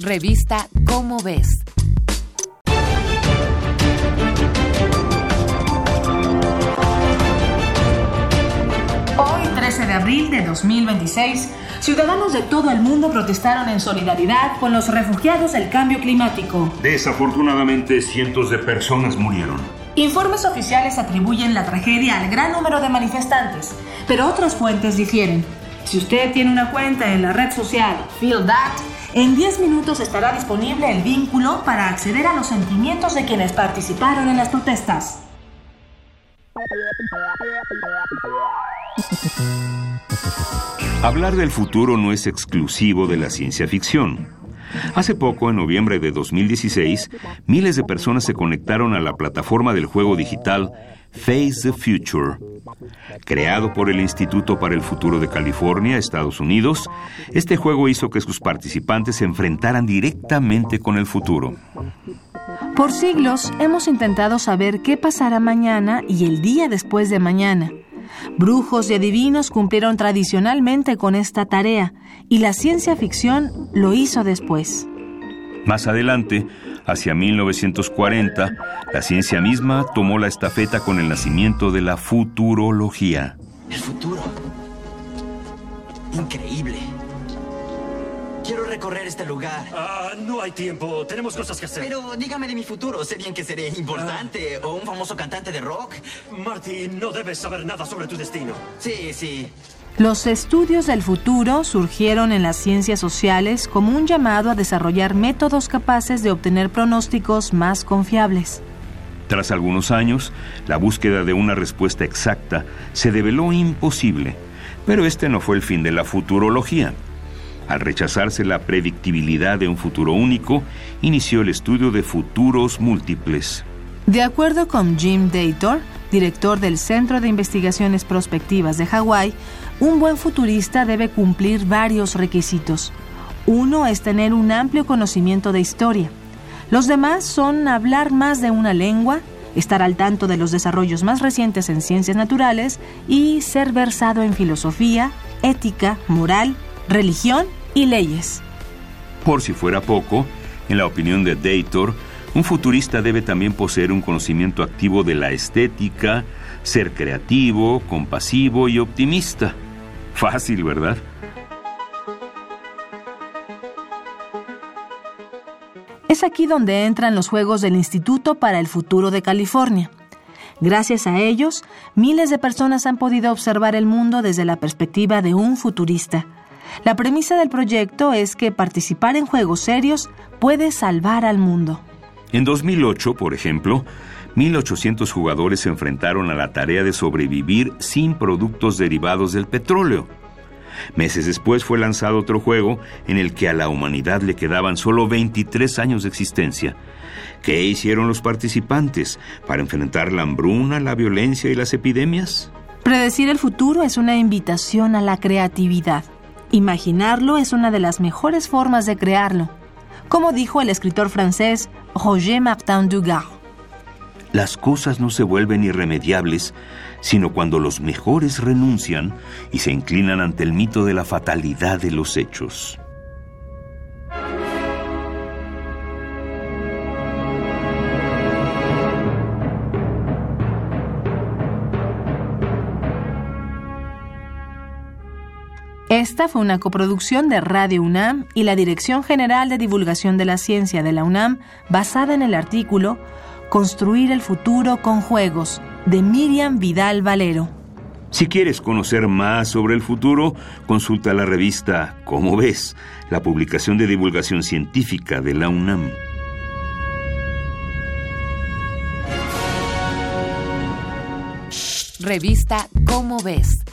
Revista Cómo ves. Hoy, 13 de abril de 2026, ciudadanos de todo el mundo protestaron en solidaridad con los refugiados del cambio climático. Desafortunadamente, cientos de personas murieron. Informes oficiales atribuyen la tragedia al gran número de manifestantes, pero otras fuentes difieren. Si usted tiene una cuenta en la red social Feel That, en 10 minutos estará disponible el vínculo para acceder a los sentimientos de quienes participaron en las protestas. Hablar del futuro no es exclusivo de la ciencia ficción. Hace poco, en noviembre de 2016, miles de personas se conectaron a la plataforma del juego digital Face the Future. Creado por el Instituto para el Futuro de California, Estados Unidos, este juego hizo que sus participantes se enfrentaran directamente con el futuro. Por siglos hemos intentado saber qué pasará mañana y el día después de mañana. Brujos y adivinos cumplieron tradicionalmente con esta tarea y la ciencia ficción lo hizo después. Más adelante, hacia 1940, la ciencia misma tomó la estafeta con el nacimiento de la futurología. El futuro. Increíble. Quiero recorrer este lugar. Ah, no hay tiempo. Tenemos cosas que hacer. Pero dígame de mi futuro. Sé bien que seré importante o un famoso cantante de rock. Marty, no debes saber nada sobre tu destino. Sí, sí. Los estudios del futuro surgieron en las ciencias sociales como un llamado a desarrollar métodos capaces de obtener pronósticos más confiables. Tras algunos años, la búsqueda de una respuesta exacta se develó imposible, pero este no fue el fin de la futurología. Al rechazarse la predictibilidad de un futuro único, inició el estudio de futuros múltiples. De acuerdo con Jim Dator, director del Centro de Investigaciones Prospectivas de Hawái, un buen futurista debe cumplir varios requisitos. Uno es tener un amplio conocimiento de historia. Los demás son hablar más de una lengua, estar al tanto de los desarrollos más recientes en ciencias naturales y ser versado en filosofía, ética, moral, religión y leyes. Por si fuera poco, en la opinión de Dator, un futurista debe también poseer un conocimiento activo de la estética, ser creativo, compasivo y optimista. Fácil, ¿verdad? Es aquí donde entran los Juegos del Instituto para el Futuro de California. Gracias a ellos, miles de personas han podido observar el mundo desde la perspectiva de un futurista. La premisa del proyecto es que participar en juegos serios puede salvar al mundo. En 2008, por ejemplo, 1.800 jugadores se enfrentaron a la tarea de sobrevivir sin productos derivados del petróleo. Meses después fue lanzado otro juego en el que a la humanidad le quedaban solo 23 años de existencia. ¿Qué hicieron los participantes para enfrentar la hambruna, la violencia y las epidemias? Predecir el futuro es una invitación a la creatividad. Imaginarlo es una de las mejores formas de crearlo, como dijo el escritor francés Roger Martin Dugard. Las cosas no se vuelven irremediables, sino cuando los mejores renuncian y se inclinan ante el mito de la fatalidad de los hechos. Esta fue una coproducción de Radio UNAM y la Dirección General de Divulgación de la Ciencia de la UNAM, basada en el artículo Construir el futuro con juegos, de Miriam Vidal Valero. Si quieres conocer más sobre el futuro, consulta la revista Cómo ves, la publicación de divulgación científica de la UNAM. Revista Cómo ves